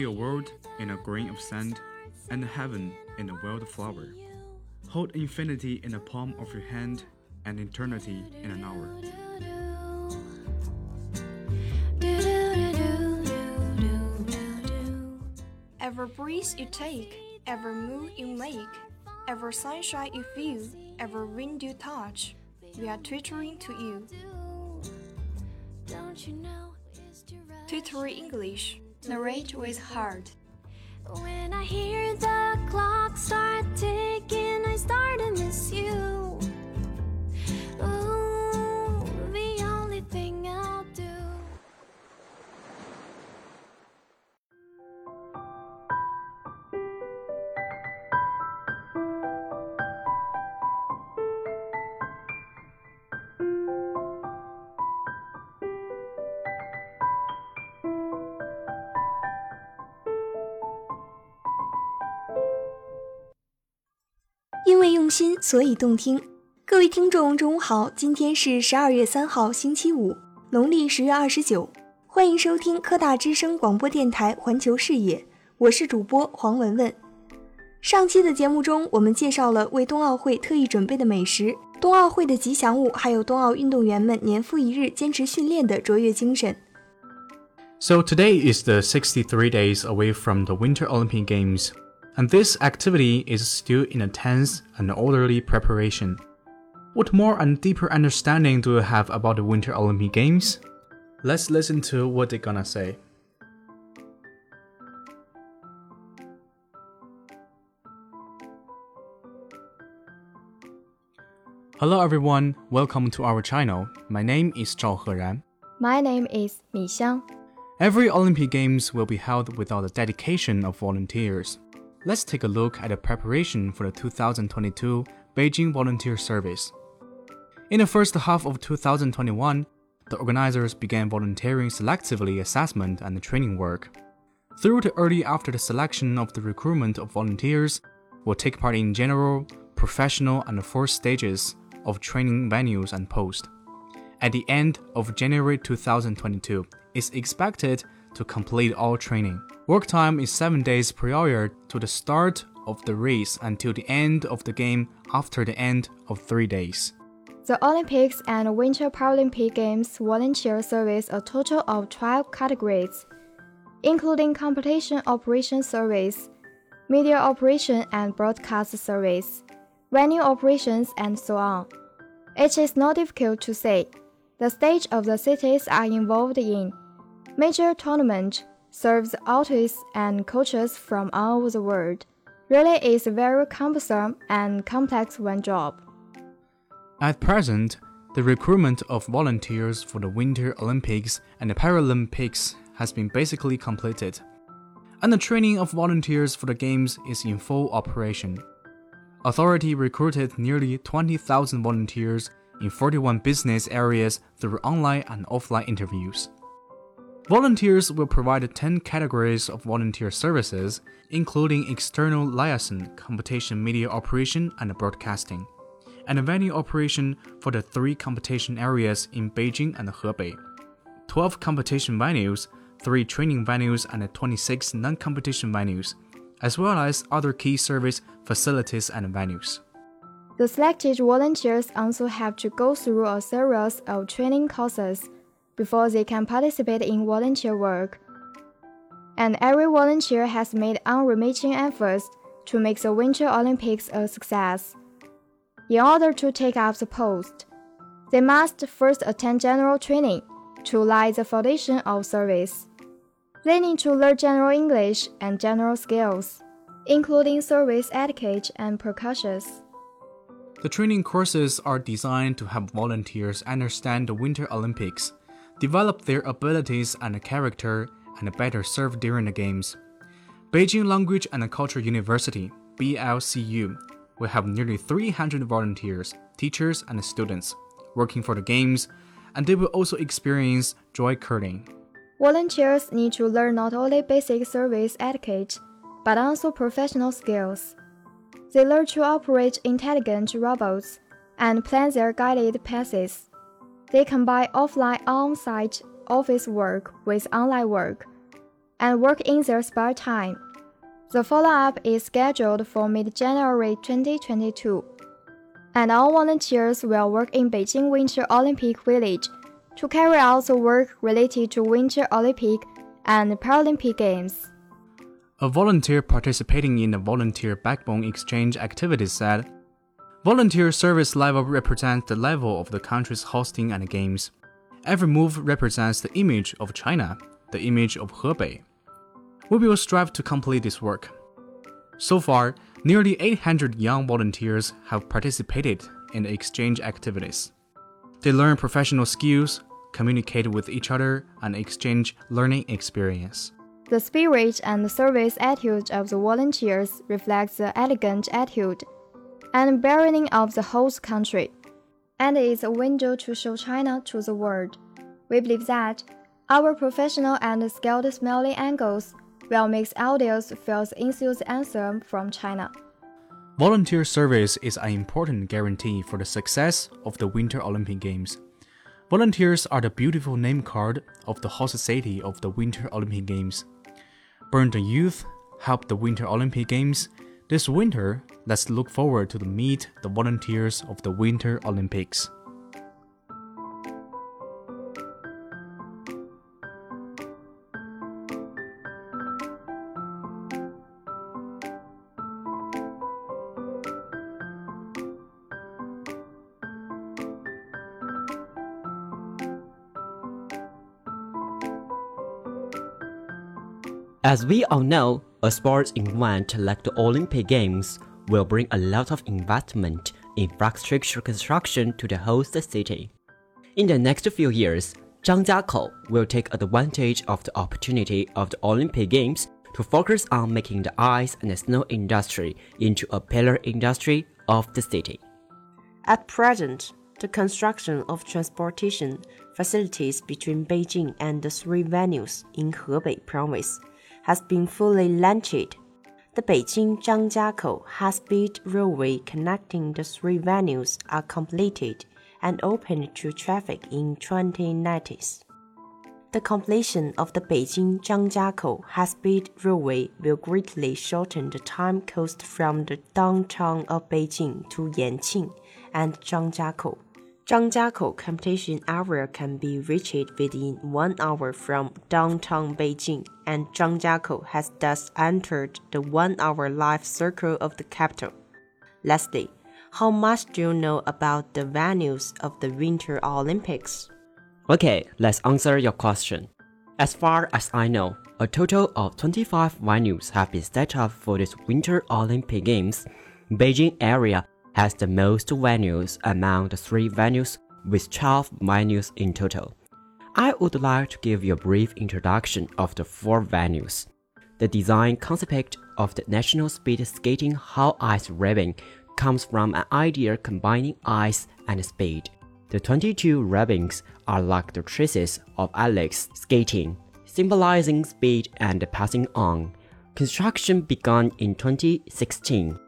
see a world in a grain of sand and heaven in a wild flower. Hold infinity in the palm of your hand and eternity in an hour. Every breeze you take, every move you make, every sunshine you feel, every wind you touch, we are twittering to you. Twittering English, narrate with heart. When I hear the clock start ticking, I start to miss you. 心，所以动听。各位听众，中午好！今天是十二月三号，星期五，农历十月二十九。欢迎收听科大之声广播电台《环球视野》，我是主播黄雯雯。上期的节目中，我们介绍了为冬奥会特意准备的美食、冬奥会的吉祥物，还有冬奥运动员们年复一日坚持训练的卓越精神。So today is the 63 days away from the Winter Olympic Games and this activity is still in a tense and orderly preparation. What more and deeper understanding do you have about the Winter Olympic Games? Let's listen to what they're gonna say. Hello everyone, welcome to our channel. My name is Zhao Heran. My name is Mi Xiang. Every Olympic Games will be held without the dedication of volunteers. Let's take a look at the preparation for the 2022 Beijing Volunteer Service. In the first half of 2021, the organizers began volunteering selectively assessment and training work. Through the early after the selection of the recruitment of volunteers, will take part in general, professional, and fourth stages of training venues and posts. At the end of January 2022, is expected to complete all training. Work time is 7 days prior to the start of the race until the end of the game after the end of 3 days. The Olympics and Winter Paralympic Games volunteer service a total of 12 categories, including competition operation service, media operation and broadcast service, venue operations, and so on. It is not difficult to say the stage of the cities are involved in. Major tournament serves artists and coaches from all over the world. Really is a very cumbersome and complex one job. At present, the recruitment of volunteers for the Winter Olympics and the Paralympics has been basically completed, and the training of volunteers for the Games is in full operation. Authority recruited nearly 20,000 volunteers in 41 business areas through online and offline interviews. Volunteers will provide 10 categories of volunteer services, including external liaison, competition media operation, and broadcasting, and venue operation for the three competition areas in Beijing and Hebei, 12 competition venues, 3 training venues, and 26 non competition venues, as well as other key service facilities and venues. The selected volunteers also have to go through a series of training courses before they can participate in volunteer work. And every volunteer has made unremitting efforts to make the Winter Olympics a success. In order to take up the post, they must first attend general training to lay the foundation of service. They need to learn general English and general skills, including service etiquette and precautions. The training courses are designed to help volunteers understand the Winter Olympics, develop their abilities and character, and better serve during the Games. Beijing Language and Culture University, BLCU, will have nearly 300 volunteers, teachers, and students working for the Games, and they will also experience joy curling. Volunteers need to learn not only basic service etiquette, but also professional skills. They learn to operate intelligent robots and plan their guided passes. They combine offline on site office work with online work. and work in their spare time. The follow-up is scheduled for mid-January 2022, and all volunteers will work in Beijing Winter Olympic Village to carry out the work related to Winter Olympic and Paralympic Games. A volunteer participating in the volunteer backbone exchange activity said, Volunteer service level represents the level of the country's hosting and games. Every move represents the image of China, the image of Hebei. We will strive to complete this work. So far, nearly 800 young volunteers have participated in exchange activities. They learn professional skills, communicate with each other, and exchange learning experience. The spirit and service attitude of the volunteers reflects the elegant attitude and bearing of the host country, and is a window to show China to the world. We believe that our professional and skilled smiling angles will make audience feel the enthusiasm from China. Volunteer service is an important guarantee for the success of the Winter Olympic Games. Volunteers are the beautiful name card of the host city of the Winter Olympic Games. Burn the youth, help the Winter Olympic Games. This winter, let's look forward to meet the volunteers of the Winter Olympics. As we all know, a sports event like the Olympic Games will bring a lot of investment in infrastructure construction to the host city. In the next few years, Zhangjiakou will take advantage of the opportunity of the Olympic Games to focus on making the ice and snow industry into a pillar industry of the city. At present, the construction of transportation facilities between Beijing and the three venues in Hebei province has been fully launched. The Beijing-Zhangjiakou high-speed railway connecting the three venues are completed and opened to traffic in 2090s. The completion of the Beijing-Zhangjiakou high-speed railway will greatly shorten the time cost from the downtown of Beijing to Yanqing and Zhangjiakou. Zhangjiakou competition area can be reached within one hour from downtown Beijing, and Zhangjiakou has thus entered the one-hour life circle of the capital. Lastly, how much do you know about the venues of the Winter Olympics? Okay, let's answer your question. As far as I know, a total of 25 venues have been set up for this Winter Olympic Games. Beijing area has the most venues among the three venues with 12 venues in total. I would like to give you a brief introduction of the four venues. The design concept of the National Speed Skating Hall Ice Ribbon comes from an idea combining ice and speed. The 22 ribbons are like the traces of Alex skating, symbolizing speed and passing on. Construction began in 2016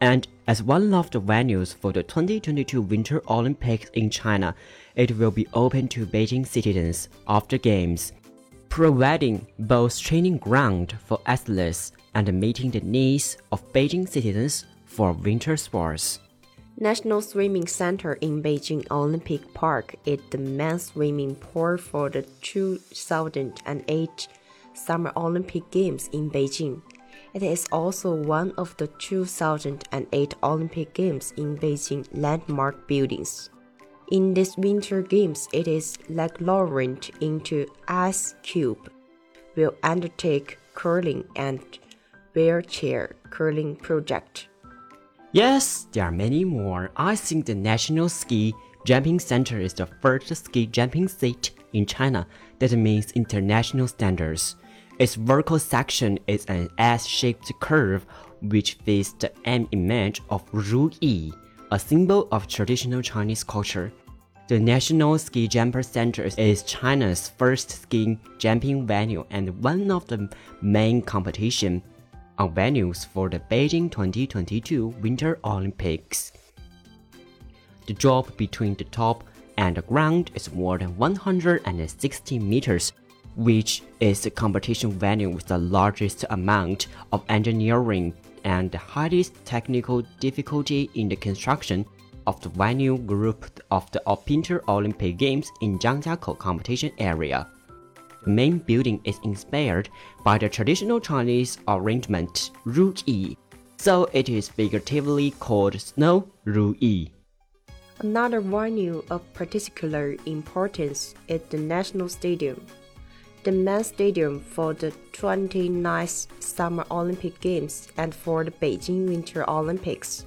and as one of the venues for the 2022 Winter Olympics in China, it will be open to Beijing citizens after Games, providing both training ground for athletes and meeting the needs of Beijing citizens for winter sports. National Swimming Center in Beijing Olympic Park is the main swimming pool for the 2008 Summer Olympic Games in Beijing. It is also one of the 2008 Olympic Games in Beijing landmark buildings. In these Winter Games, it is like Laurent into Ice Cube will undertake curling and wheelchair curling project. Yes, there are many more. I think the National Ski Jumping Center is the first ski jumping seat in China that meets international standards. Its vertical section is an S-shaped curve which fits the M image of Ru Yi, a symbol of traditional Chinese culture. The National Ski Jumper Center is China's first ski jumping venue and one of the main competition on venues for the Beijing 2022 Winter Olympics. The drop between the top and the ground is more than 160 meters which is the competition venue with the largest amount of engineering and the highest technical difficulty in the construction of the venue group of the Winter Olympic Games in Zhangjiakou competition area. The main building is inspired by the traditional Chinese arrangement Ru Yi, so it is figuratively called Snow Ru Yi. Another venue of particular importance is the National Stadium, the main stadium for the 29th Summer Olympic Games and for the Beijing Winter Olympics,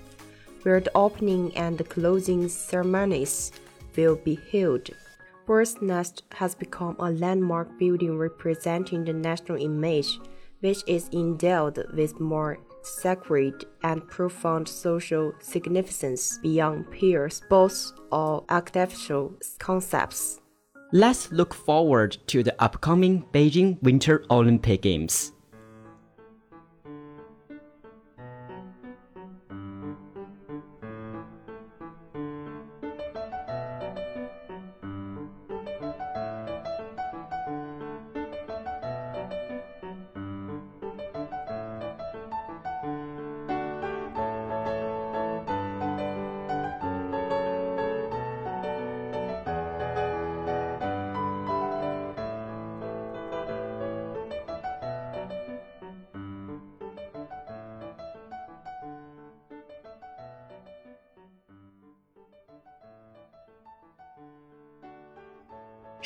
where the opening and the closing ceremonies will be held. Bird's Nest has become a landmark building representing the national image, which is endowed with more sacred and profound social significance beyond pure sports or architectural concepts. Let's look forward to the upcoming Beijing Winter Olympic Games. “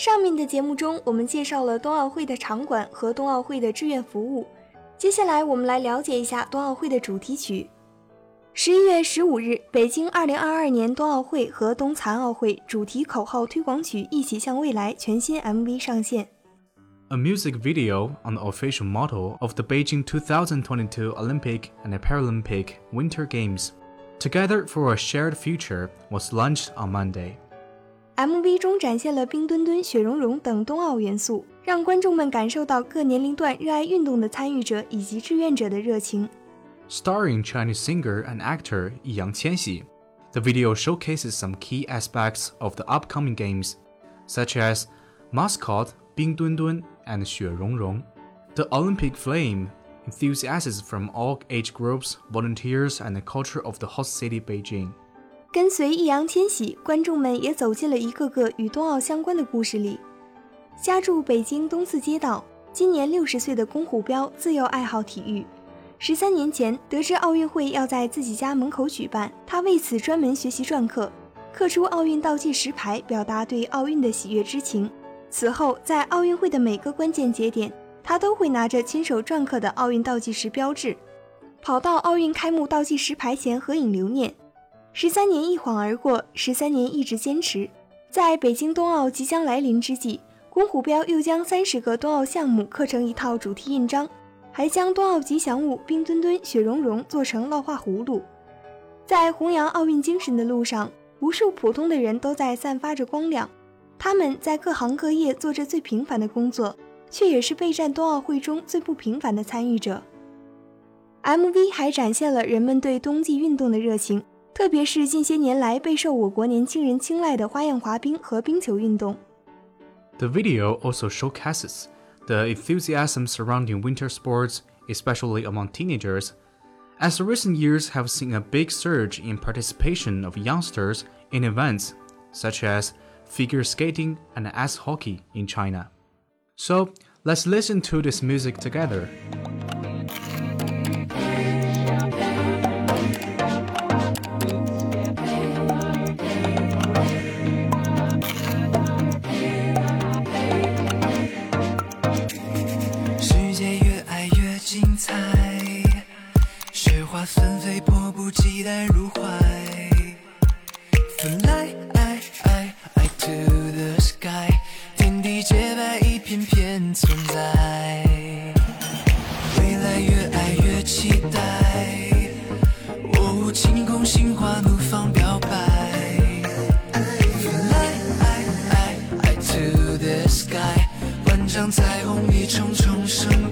上面的节目中，我们介绍了冬奥会的场馆和冬奥会的志愿服务。接下来，我们来了解一下冬奥会的主题曲。十一月十五日，北京二零二二年冬奥会和冬残奥会主题口号推广曲《一起向未来》全新 MV 上线。A music video on the official motto of the Beijing 2022 Olympic and Paralympic Winter Games, Together for a Shared Future, was launched on Monday. MV 中展现了冰墩墩、雪容融等冬奥元素，让观众们感受到各年龄段热爱运动的参与者以及志愿者的热情。Starring Chinese singer and actor Yang Qianxi, the video showcases some key aspects of the upcoming games, such as mascot Bing and Xue Rong, the Olympic flame, enthusiasts from all age groups, volunteers, and the culture of the host city Beijing. 跟随易烊千玺，观众们也走进了一个个与冬奥相关的故事里。家住北京东四街道，今年六十岁的龚虎彪自幼爱好体育。十三年前得知奥运会要在自己家门口举办，他为此专门学习篆刻，刻出奥运倒计时牌，表达对奥运的喜悦之情。此后，在奥运会的每个关键节点，他都会拿着亲手篆刻的奥运倒计时标志，跑到奥运开幕倒计时牌前合影留念。十三年一晃而过，十三年一直坚持。在北京冬奥即将来临之际，龚虎标又将三十个冬奥项目刻成一套主题印章，还将冬奥吉祥物冰墩墩、雪融融做成烙画葫芦。在弘扬奥运精神的路上，无数普通的人都在散发着光亮。他们在各行各业做着最平凡的工作，却也是备战冬奥会中最不平凡的参与者。MV 还展现了人们对冬季运动的热情。特别是近些年来备受我国年轻人青睐的花样滑冰和冰球运动。 The video also showcases the enthusiasm surrounding winter sports, especially among teenagers, as the recent years have seen a big surge in participation of youngsters in events such as figure skating and ice hockey in China. So, let's listen to this music together. 心花怒放表白。Fly to the sky，万丈彩虹一重重生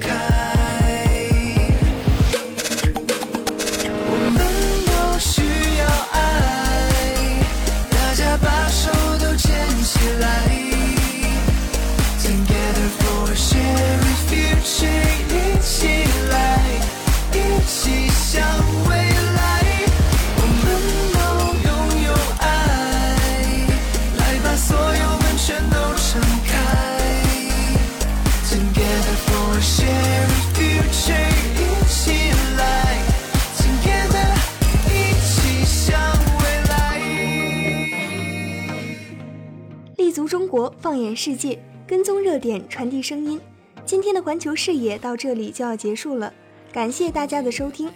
放眼世界，跟踪热点，传递声音。今天的环球视野到这里就要结束了，感谢大家的收听。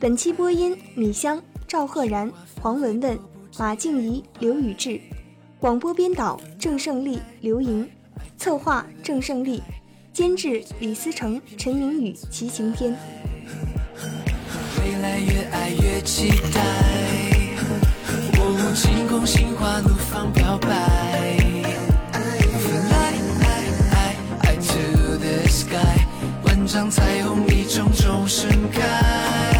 本期播音：米香、赵赫然、黄文文、马静怡、刘宇志；广播编导：郑胜利、刘莹；策划：郑胜利；监制：李思成、陈明宇。骑行篇。未来越爱越期待，我无尽空心花怒放飘摆。像彩虹一重重盛开。